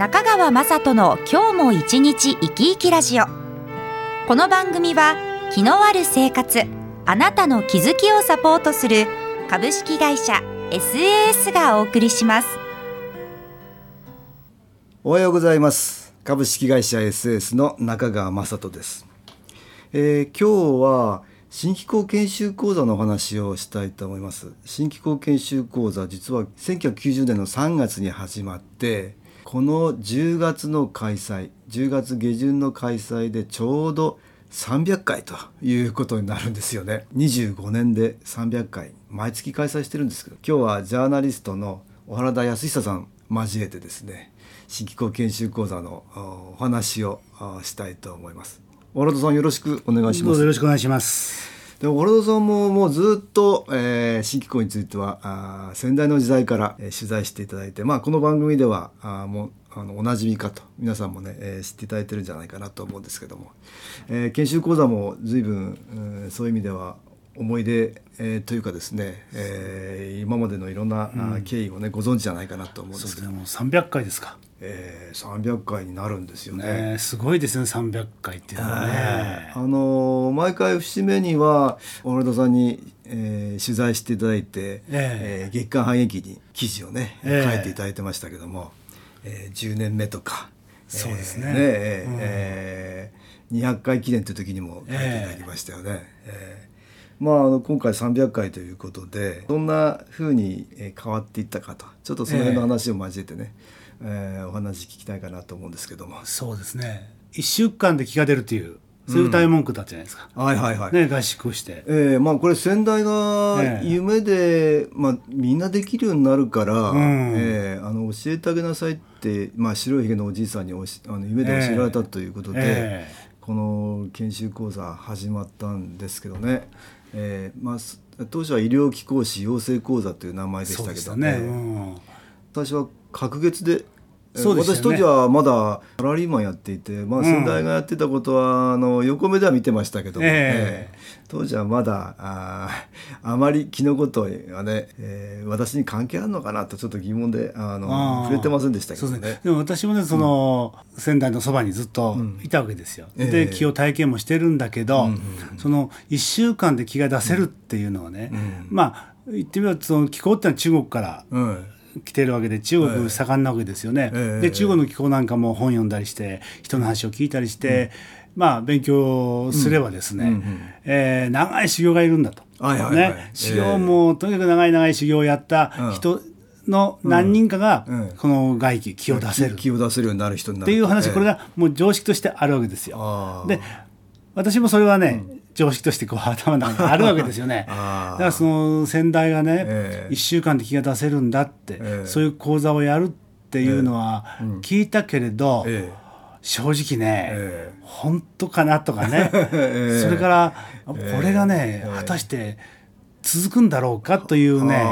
中川雅人の今日も一日生き生きラジオ。この番組は気のある生活あなたの気づきをサポートする株式会社 SAS がお送りします。おはようございます。株式会社 SAS の中川雅人です、えー今日は新機構研修講座のお話をしたいと思います。新機構研修講座実は1990年の3月に始まってこの10月の開催10月下旬の開催でちょうど300回ということになるんですよね。25年で300回毎月開催してるんですけど今日はジャーナリストの小原田康久さん交えてですね新機構研修講座のお話をしたいと思います。小原田さんよろしくお願いします。よろしくお願いします。でも、ロドさんももうずっと、えー新機構についてはあ先代の時代から、えー取材していただいて、まあ、この番組ではあもうあのおなじみかと皆さんもね、えー知っていただいてるんじゃないかなと思うんですけども、えー研修講座も随分、うんそういう意味では思い出、えーというかですね、えー今までのいろんな、あー経緯をねご存知じゃないかなと思うんですけど、そうですね、もう300回ですか。えー300回になるんですよね。ね、すごいですね、300回っていうのはね。あのー毎回節目には小原田さんに、えー取材していただいて、ええー月刊反撃に記事をね、ええ書いていただいてましたけども、えー10年目とかそうですねえーえーうんえー200回記念という時にも書いていただきましたよね。えーまあ、あの今回300回ということでどんなふうにえー変わっていったかとちょっとその辺の話を交えてね、えーお話聞きたいかなと思うんですけども。そうですね。1週間で気が出るっていう、そういう歌い文句だったじゃないですか。はいはいはい。ね、合宿をして。えーまあこれ先代がええ夢で、まあ、みんなできるようになるから、んえーあの教えてあげなさいって、まあ、白いひげのおじいさんにおしあの夢で教えられたということで、ええこの研修講座始まったんですけどね、えーまあ、す当初は医療機構士養成講座という名前でしたけどね。ね。うん。最初は隔月でえーそうでしたよね。私当時はまだサラリーマンやっていて、まあ、うん。先代がやってたことは、あの横目では見てましたけども、ええ。ええ。当時はまだあーあまり気のことがね、えー私に関係あるのかなとちょっと疑問であの触れてませんでしたけどね。ね。でも私もね、その、仙台のそばにずっといたわけですよ。ええ。で、気を体験もしてるんだけど、その1週間で気が出せるっていうのはね、まあ、言ってみれば、その気候ってのは中国からうん来てるわけで中国盛んなわけですよね。ええ。で中国の気候なんかも本読んだりして人の話を聞いたりして、まあ勉強すればですね、えー長い修行がいるんだと。はいはいはい。ね、修行も、とにかく長い長い修行をやった人の何人かがうん。この外気気を出せる。っ気を出せるようになる人になるて。いう話、ええこれがもう常識としてあるわけですよ。で私もそれはね、常識としてこう頭の中にあるわけですよね。だからその先代がね、ええ。1週間で気が出せるんだって、ええ。そういう講座をやるっていうのは聞いたけれど、え正直ね、え本当かなとかね、ええ。それからこれがね、ええ。果たして続くんだろうかというね、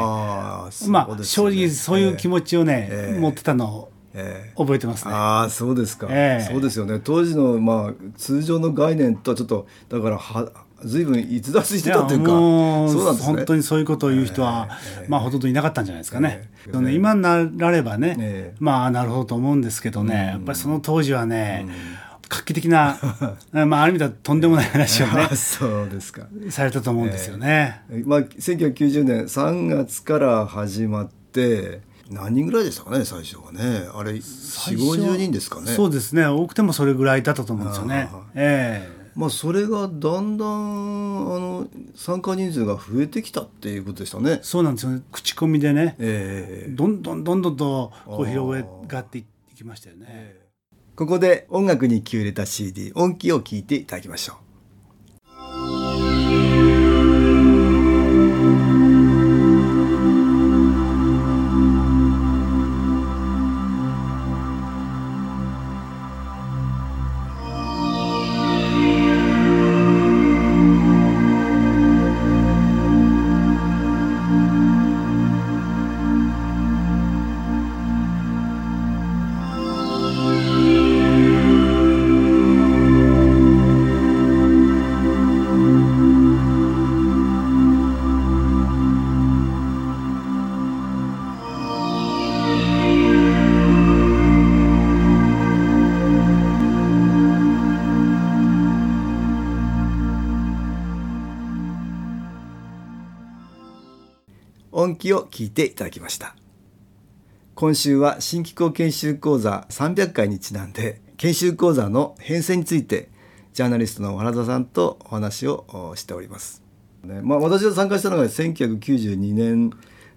まあ正直そういう気持ちをね、ええ。持ってたのをええ。覚えてますね。ああそうですか、ええ。そうですよね。当時のまあ通常の概念とはちょっとだからは随分逸脱してたというかそうなんですね。本当にそういうことを言う人は、まあほとんどいなかったんじゃないですかね。ええ。でもね今にならればね、ええ。まあなるほどと思うんですけどね、やっぱりその当時はね、画期的な、まあある意味ではとんでもない話をねあ、そうですか、されたと思うんですよね。まあ、1990年3月から始まって何人ぐらいでしたかね最初はね。あれ4 5 0人ですかね。そうですね。多くてもそれぐらいだったと思うんですよね。ええ。まあそれがだんだんあの参加人数が増えてきたっていうことでしたね。そうなんですよね。口コミでね、ええ。どんどんどんどんとこう広がっていきましたよね。ここで音楽に気を入れた CD 音機を聴いていただきましょう聞いていただきました。今週は新機構研修講座300回にちなんで研修講座の編成についてジャーナリストの原田さんとお話をしております、ねまあ、私が参加したのが1992年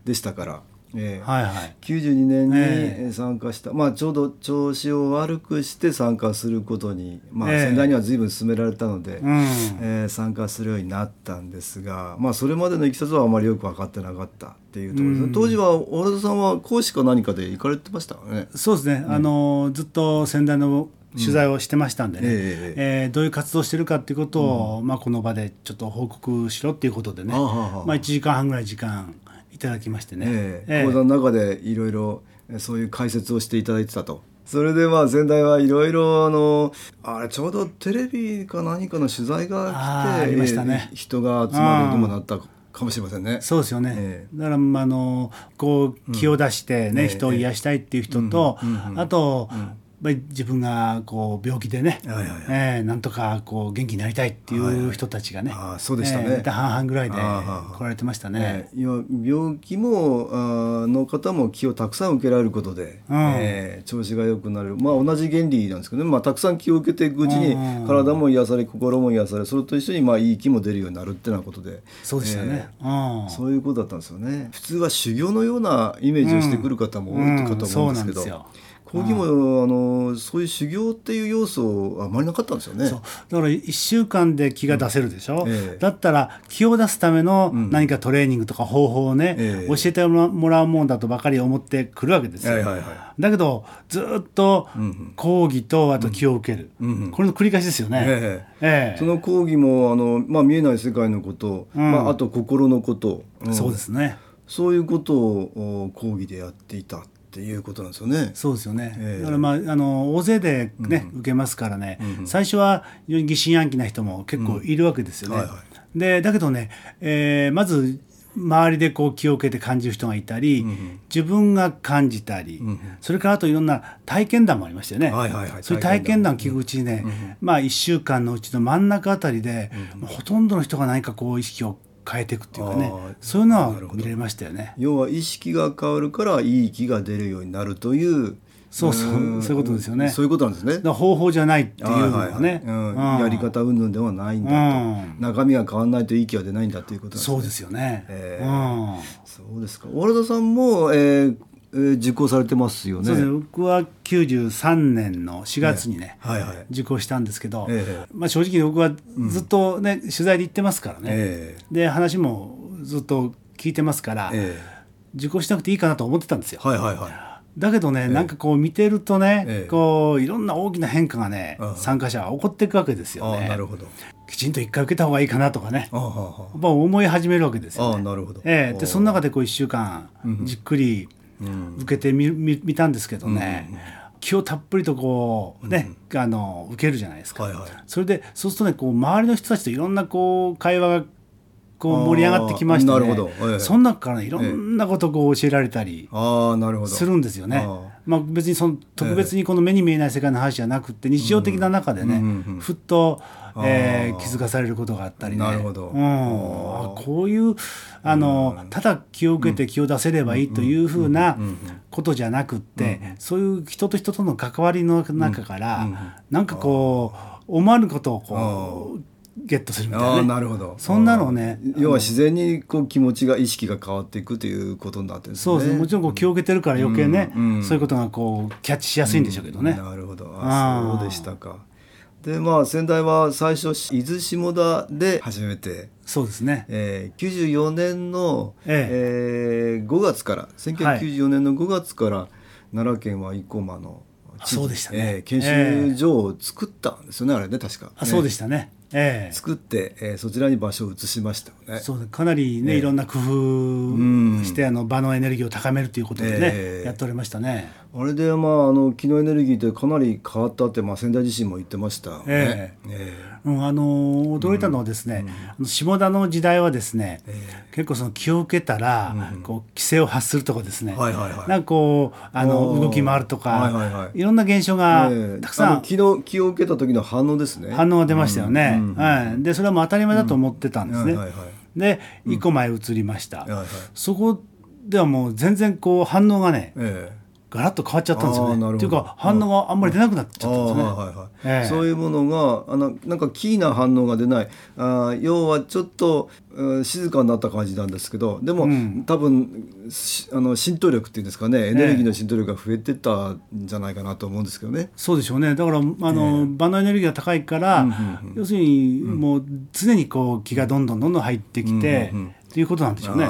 でしたから、えーはいはい。92年えに参加した、まあちょうど調子を悪くして参加することに、まあ、ええ。先代には随分勧められたので、うん。えー参加するようになったんですが、まあ、それまでのいきさつはあまりよく分かってなかったっていうところですね、うん。当時は小田さんは講師か何かで行かれてましたかね。そうですね、あのずっと先代の取材をしてましたんでね、うん。えええーどういう活動をしてるかっていうことを、まあ、この場でちょっと報告しろっていうことでね、あははまあ、1時間半ぐらい時間いただきましてね、ええ。ええ。講座の中でいろいろえーそういう解説をしていただいてたと。それでまあ先代はいろいろあのあれちょうどテレビか何かの取材が来てましたね。えー人が集まるようにもなったかもしれませんね。そうですよね、えだからまああのこう気を出してね、ええ人を癒したいっていう人と、うんうんうんあと、やっぱり自分がこう病気でね、はいはいはい。ええなんとかこう元気になりたいっていう人たちがね、あーそうでしたね。ええ大体半々ぐらいであーはーはー。来られてましたね。えー病気もあーの方も気をたくさん受けられることで、うん。えー調子が良くなる、まあ、同じ原理なんですけどね、まあ、たくさん気を受けていくうちにうん。体も癒され心も癒されそれと一緒にまあいい気も出るようになるってなことでそうでしたね。えうん。ーそういうことだったんですよね。普通は修行のようなイメージをしてくる方も多いかと思うん。ですけど、うんそうなんですよ講義もあのそういう修行っていう要素あまりなかったんですよね。だから1週間で気が出せるでしょ、うんええ。だったら気を出すための何かトレーニングとか方法をね、ええ。教えてもらうもんだとばかり思ってくるわけですよ、はいはいはい。だけどずっとんうん。講義とあと気を受ける、うんうん。これの繰り返しですよね、ええ。えその講義もあの、まあ、見えない世界のこと、うん。まあ、あと心のこと、ん。そうですね。そういうことをお講義でやっていたっていうことなんですよね。そうですよね、ええ。だからまああの大勢でね、受けますからね、最初は非常に疑心暗鬼な人も結構いるわけですよね。はいはでだけどね、えーまず周りでこう気を受けて感じる人がいたり、自分が感じたり、それからあといろんな体験談もありましたよね。はいはいはい。そういう体験談を聞くうちにね、まあ1週間のうちの真ん中あたりで、もうほとんどの人が何かこう意識を変えていくっていうかね。そういうのは見れましたよね。要は意識が変わるからいい気が出るようになるというそうそう。んそういうことですよね。そういうことなんですね。方法じゃないっていうのはね、うんうん。やり方云々ではないんだと、うん。中身が変わらないといい気は出ないんだということなんですね。そうですよね。ええうん。そうですか。小原田さんも、えーえー受講されてますよね。そうですね。僕は93年の4月にね、はいはい。受講したんですけど、ええ。まあ、正直僕はずっとね、取材で行ってますからね、えで話もずっと聞いてますから、え受講しなくていいかなと思ってたんですよ。はいはいはい。だけどね、なんかこう見てるとね、ええ。こういろんな大きな変化がね、うん。参加者は起こっていくわけですよね。なるほど。きちんと一回受けた方がいいかなとかね、ああはやっぱ思い始めるわけですあよね。あなるほど。ええ、でその中でこう1週間じっくり受けてみみ見たんですけどね、気をたっぷりとこうね、あの受けるじゃないですか、はいはい。それでそうするとねこう周りの人たちといろんなこう会話がこう盛り上がってきまして、ね、なるほど。ええ。そその中からねいろんなことをこう教えられたり。するんですよね。ああまあ、別にその特別にこの目に見えない世界の話じゃなくて日常的な中でね、うんうんうんふっと、えー気づかされることがあったりね。なるほど。うん、あこういうあの、ただ気を受けて気を出せればいいというふうなことじゃなくって、そういう人と人との関わりの中から、なんかこう思わぬことをこうゲットするみたいああなねなるほど。そんなのをねああ要は自然にこう気持ちが意識が変わっていくということになってるんですね。そうですねもちろんこう気を受けてるから余計ね、うんうんそういうことがこうキャッチしやすいんでしょうけどね。なるほどあーあそうでしたかでまあ先代は最初伊豆下田で始めて、そうですね。えー、94年の、ええー5月から1994年の5月から奈良県は生駒のそうでしたねえー研修所を作ったんですよね、あれね確かあそうでししたね。ええ。作って、えーそちらに場所を移しましたよね。そうね。かなりね、ええ。いろんな工夫して、あの場のエネルギーを高めるということでね、ええ。やっておりましたね。あれでまああの気のエネルギーってかなり変わったって、まあ、先代自身も言ってましたよね。ええ。うん、あの驚いたのはですね、あの下田の時代はですね、結構その気を受けたら、こう規制を発するとかですね、はいはいはい。なんかこうあの動き回るとか、はいはいはい。ろんな現象がええ。たくさん気の気を受けた時の反応ですね。反応が出ましたよね、うんうんはい、でそれはもう当たり前だと思ってたんですね。はいはいはい。で生駒へ移りました、はいはい。そこではもう全然こう反応がねええガラッと変わっちゃったんですよね。あーなるほど。っていうか反応があんまり出なくなっちゃったんですね。はいはいはい。ええ。そういうものがあのなんかキーな反応が出ない。あー要はちょっと、うん静かになった感じなんですけどでも、うん。多分しあの浸透力っていうんですかね。エネルギーの浸透力が増えてたんじゃないかなと思うんですけどね。そうでしょうね。だからあの、万能エネルギーが高いから、うんうんうん。要するにもう常にこう気がどんどんどんどん入ってきて、うんうんうんっていうことなんでしょうね。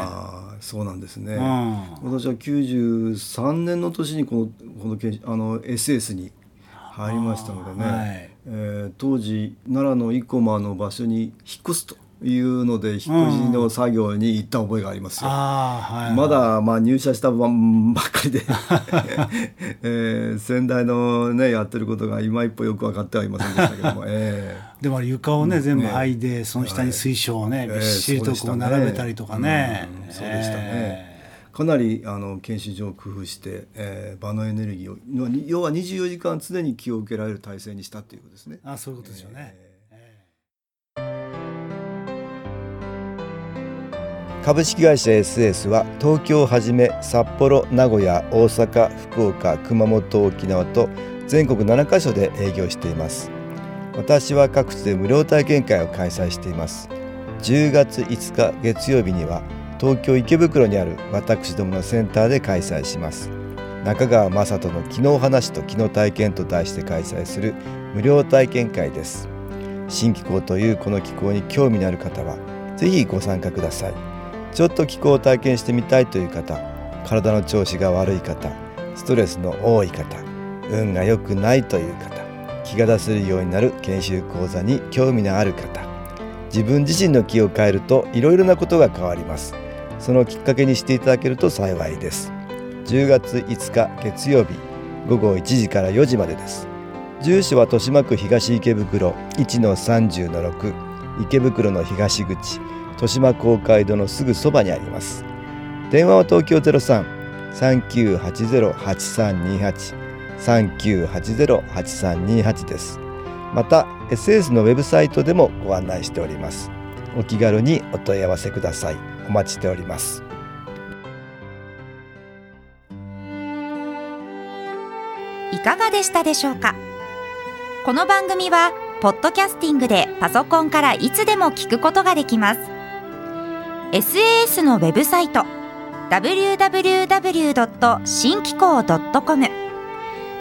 そうなんですね。うん。私は93年の年にこのこのけあの SS に入りましたのでね、はい。えー当時奈良の生駒の場所に引っ越すというので引っ越しの作業に行った覚えがありますよ。ああはい。まだまあ入社したばんばっかりで、えー先代のねやってることが今一歩よく分かってはいませんでしたけども、えでもあれ床をね、全部剥いでその下に水晶をね、えびっしりとこう並べたりとかね、うん。そうでしたね。えーかなりあの研修所を工夫して、えー場のエネルギーを要は要は24時間常に気を受けられる体制にしたっていうことですね。ーあそういうことですよね。株式会社 SS は東京をはじめ札幌名古屋大阪福岡熊本沖縄と全国7カ所で営業しています私は各地で無料体験会を開催しています。10月5日月曜日には東京池袋にある私どものセンターで開催します。中川雅人の「昨日話と昨日体験」と題して開催する無料体験会です。新気候というこの気候に興味のある方はぜひご参加ください。ちょっと気候を体験してみたいという方体の調子が悪い方ストレスの多い方運が良くないという方気が出せるようになる研修講座に興味のある方。自分自身の気を変えるといろいろなことが変わります。そのきっかけにしていただけると幸いです。10月5日月曜日午後1時から4時までです。住所は豊島区東池袋1-30-6池袋の東口豊島公会堂のすぐそばにあります。電話は東京03-3980-8328 3980-8328です。また SS のウェブサイトでもご案内しております。お気軽にお問い合わせください。お待ちしております。いかがでしたでしょうか？この番組はポッドキャスティングでパソコンからいつでも聞くことができます。SAS のウェブサイト www. 新機構 .com